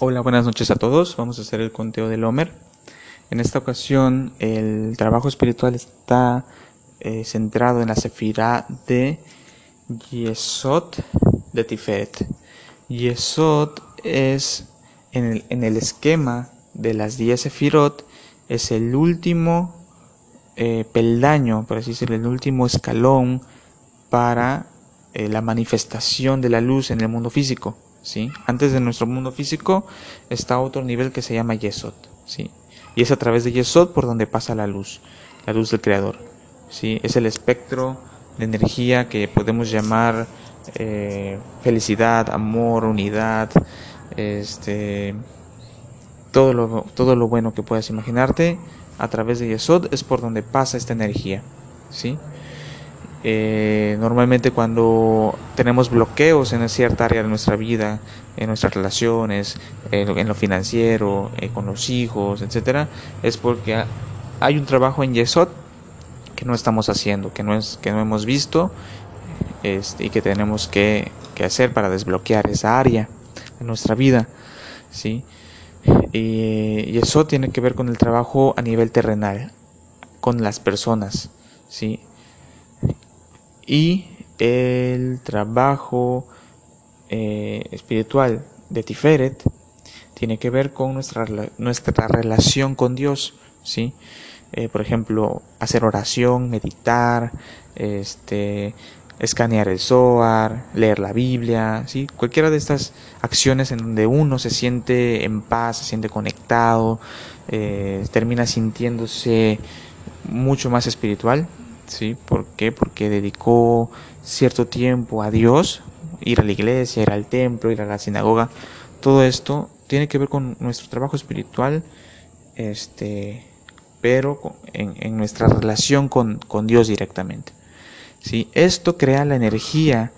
Hola, buenas noches a todos. Vamos a hacer el conteo del Homer. En esta ocasión, el trabajo espiritual está eh, centrado en la sefirá de Yesod de Tiferet. Yesod es en el, en el esquema de las 10 sefirot, es el último eh, peldaño, por así decirlo, el último escalón para eh, la manifestación de la luz en el mundo físico. Antes de nuestro mundo físico está otro nivel que se llama Yesod. ¿sí? Y es a través de Yesod por donde pasa la luz, la luz del Creador. ¿sí? Es el espectro de energía que podemos llamar eh, felicidad, amor, unidad, este, todo, lo, todo lo bueno que puedas imaginarte a través de Yesod es por donde pasa esta energía. ¿sí? Eh, normalmente cuando tenemos bloqueos en cierta área de nuestra vida, en nuestras relaciones, en lo financiero, eh, con los hijos, etcétera, es porque hay un trabajo en Yesod que no estamos haciendo, que no es que no hemos visto este, y que tenemos que, hacer para desbloquear esa área de nuestra vida, sí. Y, y eso tiene que ver con el trabajo a nivel terrenal, con las personas, sí y el trabajo eh, espiritual de Tiferet tiene que ver con nuestra, nuestra relación con Dios, ¿sí? Eh, por ejemplo, hacer oración, meditar, este, escanear el Zohar, leer la Biblia, ¿sí? Cualquiera de estas acciones en donde uno se siente en paz, se siente conectado, eh, termina sintiéndose mucho más espiritual, ¿sí? ¿Por qué? Porque dedicó cierto tiempo a Dios, ir a la iglesia, ir al templo, ir a la sinagoga. Todo esto tiene que ver con nuestro trabajo espiritual, este, pero en, nuestra relación con, Dios directamente. ¿sí? Esto crea la energía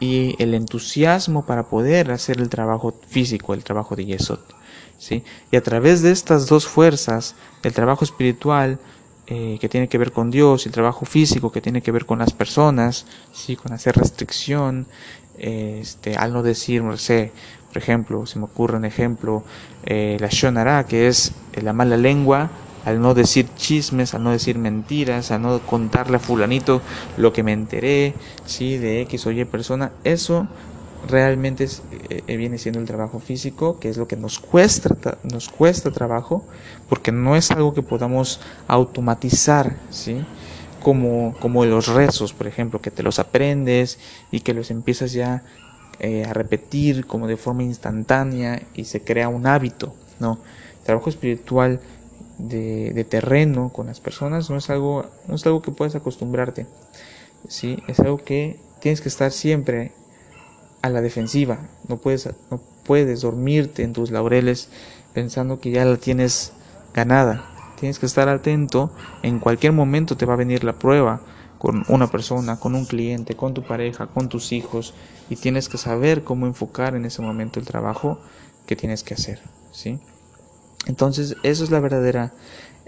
y el entusiasmo para poder hacer el trabajo físico, el trabajo de Yesod. ¿sí? Y a través de estas dos fuerzas, el trabajo espiritual, eh, que tiene que ver con Dios, el trabajo físico que tiene que ver con las personas, ¿sí? con hacer restricción, este, al no decir, no sé, por ejemplo, se me ocurre un ejemplo, eh, la Shonara, que es la mala lengua, al no decir chismes, al no decir mentiras, al no contarle a fulanito lo que me enteré, ¿sí? de X o Y persona, eso realmente eh, viene siendo el trabajo físico, que es lo que nos cuesta, nos cuesta trabajo, porque no es algo que podamos automatizar, ¿sí? Como, como los rezos, por ejemplo, que te los aprendes y que los empiezas ya eh, a repetir como de forma instantánea y se crea un hábito, ¿no? trabajo espiritual de, de, terreno con las personas no es algo, no es algo que puedas acostumbrarte, ¿sí? Es algo que tienes que estar siempre a la defensiva. No puedes, no puedes dormirte en tus laureles pensando que ya la tienes ganada. Tienes que estar atento. En cualquier momento te va a venir la prueba con una persona, con un cliente, con tu pareja, con tus hijos y tienes que saber cómo enfocar en ese momento el trabajo que tienes que hacer, ¿sí? Entonces, eso es la verdadera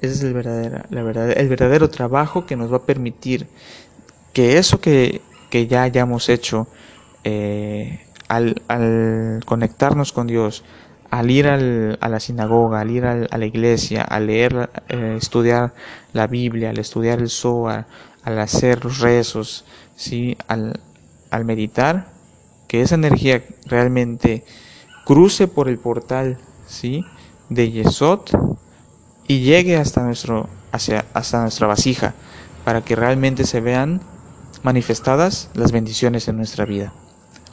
ese es el verdadero, la verdad, el verdadero trabajo que nos va a permitir que eso que, que ya hayamos hecho eh, al, al, conectarnos con Dios, al ir al, a la sinagoga, al ir a la iglesia, al leer, eh, estudiar la Biblia, al estudiar el Zohar, al hacer los rezos, ¿sí? al, al meditar, que esa energía realmente cruce por el portal ¿sí? de Yesod y llegue hasta, nuestro, hacia, hasta nuestra vasija, para que realmente se vean manifestadas las bendiciones en nuestra vida.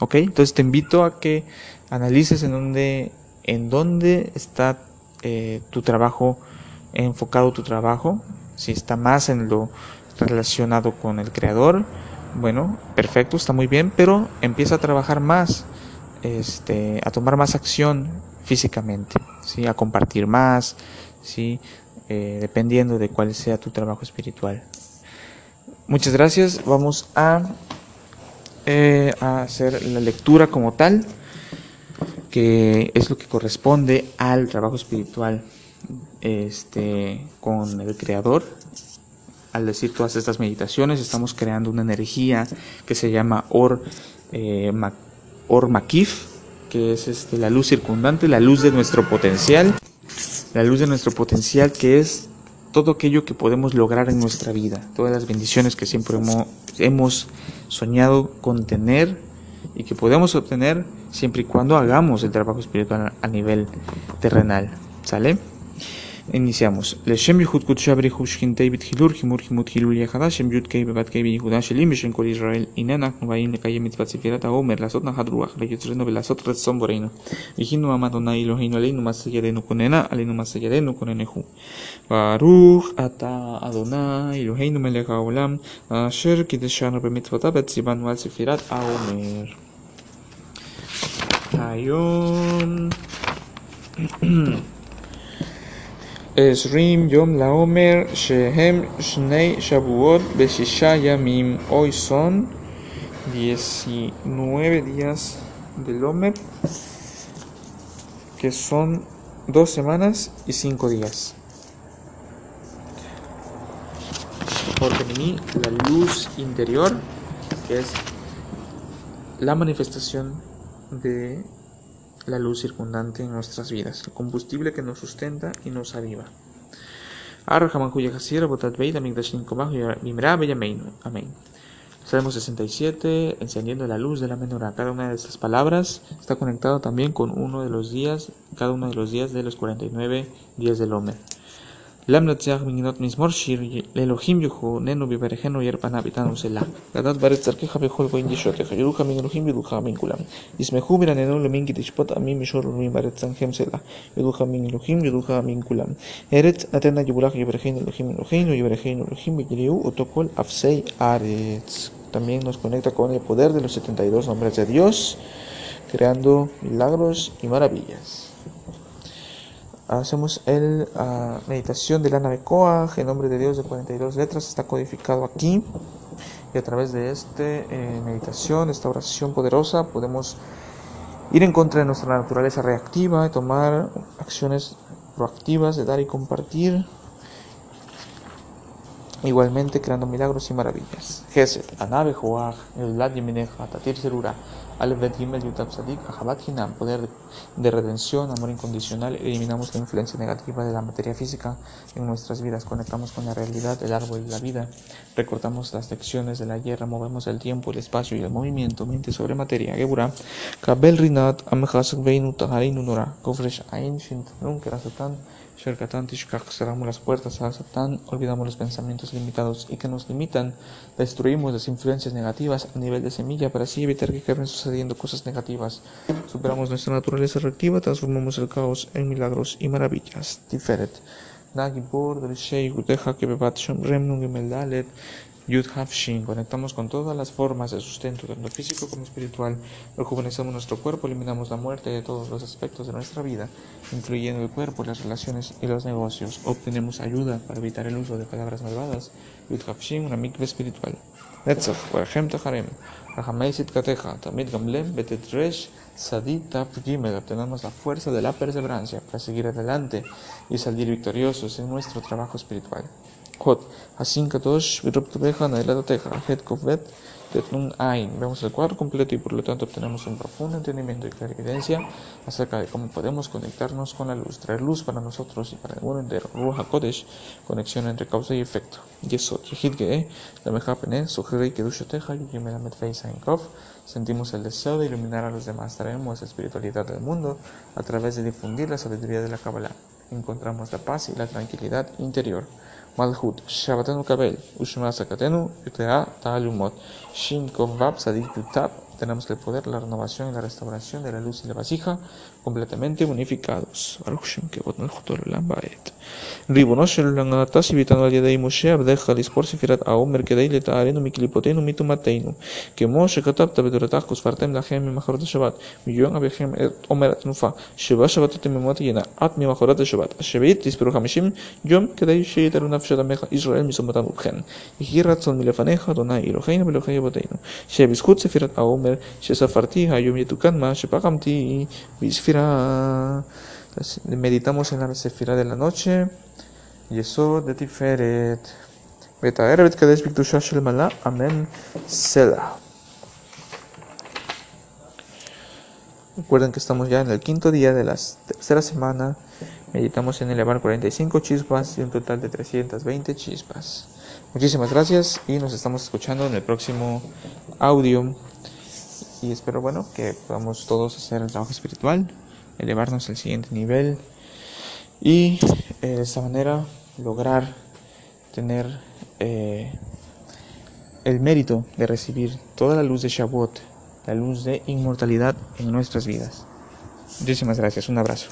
¿Ok? Entonces te invito a que analices en dónde, en dónde está eh, tu trabajo, enfocado tu trabajo, si está más en lo relacionado con el creador, bueno, perfecto, está muy bien, pero empieza a trabajar más, este, a tomar más acción físicamente, ¿sí? a compartir más, ¿sí? Eh, dependiendo de cuál sea tu trabajo espiritual. Muchas gracias, vamos a eh, a hacer la lectura como tal, que es lo que corresponde al trabajo espiritual este, con el Creador. Al decir todas estas meditaciones, estamos creando una energía que se llama Or, eh, Or Makif, que es este, la luz circundante, la luz de nuestro potencial, la luz de nuestro potencial que es todo aquello que podemos lograr en nuestra vida, todas las bendiciones que siempre hemos, soñado con tener y que podemos obtener siempre y cuando hagamos el trabajo espiritual a nivel terrenal. ¿Sale? Iniciamos. לשם ייחוד קודשי בריחו שכינתי בתחילור חימור חימות חילול יחדה שם י"ק בבת קי בייחודה שלי בשם כל ישראל הנה אנחנו באים לקיים מצוות ספירת העומר לעשות נחת רוח ליוצרנו ולעשות רצון בורנו ויחינו עם אדוני אלוהינו עלינו מעשה ידינו כוננה עלינו מעשה ידינו כוננהו ברוך אתה אדוני אלוהינו מלך העולם אשר קידשנו במצוותיו וציוונו על ספירת העומר היום Esrim Yom Laomer Shehem Shnei Shavuot Beshisha Yamim. Hoy son 19 días del Omer, que son dos semanas y cinco días. Porque mí la luz interior, que es la manifestación de la luz circundante en nuestras vidas, el combustible que nos sustenta y nos aviva. Amén. Salmo 67, encendiendo la luz de la menorá. Cada una de estas palabras está conectado también con uno de los días, cada uno de los días de los 49 días del Omer. למנצח מנגינות מזמור שיר לאלוהים יחוננו בברכנו ירפנה ביתנו סלה. גדת בארץ צרכך בכל גויים ישותך, ירוך מן אלוהים ידוך מן כולם. ישמחו ברננו למין כי תשפוט עמים משור אלוהים בארץ צנכם סלה. ידוך מן אלוהים ידוך מן כולם. ארץ נתנה יבולך יברכנו אלוהים אלוהינו יברכנו אלוהים בגליהו אותו כל אפסי ארץ. También nos conecta con el poder de los 72 nombres de Dios, creando milagros y maravillas. hacemos el uh, meditación de la nave Koach, el nombre de Dios de 42 letras está codificado aquí. Y a través de esta eh, meditación, esta oración poderosa, podemos ir en contra de nuestra naturaleza reactiva tomar acciones proactivas de dar y compartir, igualmente creando milagros y maravillas. Gesed, Anabe Joach, el Tatir Serura. Aleph Gimel Yutab Sadik Ahabat Hinam, poder de redención, amor incondicional, eliminamos la influencia negativa de la materia física en nuestras vidas, conectamos con la realidad, el árbol de la vida, recortamos las lecciones de la guerra, movemos el tiempo, el espacio y el movimiento, mente sobre materia. Gebura, Kabel Rinat, Amhasak Veinu Taharinu Nora, Kofresh Ain Shint, Satan cerramos las puertas a Satán, olvidamos los pensamientos limitados y que nos limitan, destruimos las influencias negativas a nivel de semilla para así evitar que queden sucediendo cosas negativas. Superamos nuestra naturaleza reactiva, transformamos el caos en milagros y maravillas. Tiferet. Nagibor, Kebebat, Shomrem, Yud Shin. Conectamos con todas las formas de sustento, tanto físico como espiritual. Rejuvenecemos nuestro cuerpo, eliminamos la muerte de todos los aspectos de nuestra vida, incluyendo el cuerpo, las relaciones y los negocios. Obtenemos ayuda para evitar el uso de palabras malvadas. Yud Shin, una mikve espiritual. Netzach, Warhem Taharem. Rahameisit Kateja, Tamid Gamlem, Betetresh, Sadit Taf Gimel. Obtenemos la fuerza de la perseverancia para seguir adelante y salir victoriosos en nuestro trabajo espiritual. Hot, Asin Kadosh, Viruptubeja, Nailatateja, Het Kovet, Tetnun Ain. Vemos el cuadro completo y por lo tanto obtenemos un profundo entendimiento y clarividencia acerca de cómo podemos conectarnos con la luz, traer luz para nosotros y para el mundo entero. Ruach HaKodesh, conexión entre causa y efecto. Yesod, Yehid Gee, la Mejapene, Sujerei Kedushateja, Yimelamet Feisa Kof. Sentimos el deseo de iluminar a los demás. Traemos espiritualidad del mundo a través de difundir la sabiduría de la Kabbalah. Encontramos la paz y la tranquilidad interior. מלכות, שבתנו קבל, ושמע סכתנו, יתרה תעלומות, שק"ו צדיק י"ט Yutab, tenemos el poder, la renovación y la restauración de la luz y la vasija completamente unificados. ריבונו של עולם, אתה שיביתנו על ידי משה עבדיך לספור ספירת העומר כדי לתארנו מקליפותינו ומטומאתנו, כמו שכתבת בתורתך וספרתם לכם ממחרת השבת, מיום אביכם את עומר התנופה, שבע שבתות יממות ינה, עד ממחרת השבת, השביעית תספרו חמישים יום כדי שיתרו נפשת עמך ישראל משמתם ובכן. יהי רצון מלפניך, אדוני אלוהינו ואלוהי אבותינו, שבזכות ספירת העומר שספרתי היום יתוקן מה שפחמתי בספירה. Meditamos en la sefira de la noche. Yesod de Tiferet. Betaeret Kadesh Biktusha Shel Mala. Amén. Selah. Recuerden que estamos ya en el quinto día de la tercera semana. Meditamos en elevar 45 chispas y un total de 320 chispas. Muchísimas gracias y nos estamos escuchando en el próximo audio. Y espero, bueno, que podamos todos hacer el trabajo espiritual, elevarnos al siguiente nivel y eh, de esta manera lograr tener eh, el mérito de recibir toda la luz de Shavuot la luz de inmortalidad en nuestras vidas. Muchísimas gracias, un abrazo.